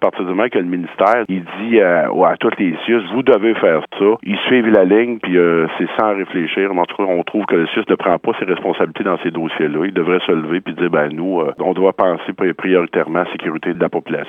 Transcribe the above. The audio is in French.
À partir du moment que le ministère, il dit euh, à, à les CIUS, vous devez faire ça, ils suivent la ligne, puis euh, c'est sans réfléchir. En tout cas, on trouve que le CIUS ne prend pas ses responsabilités dans ces dossiers-là. Il devrait se lever puis dire, ben nous, euh, on doit penser prioritairement à la sécurité de la population.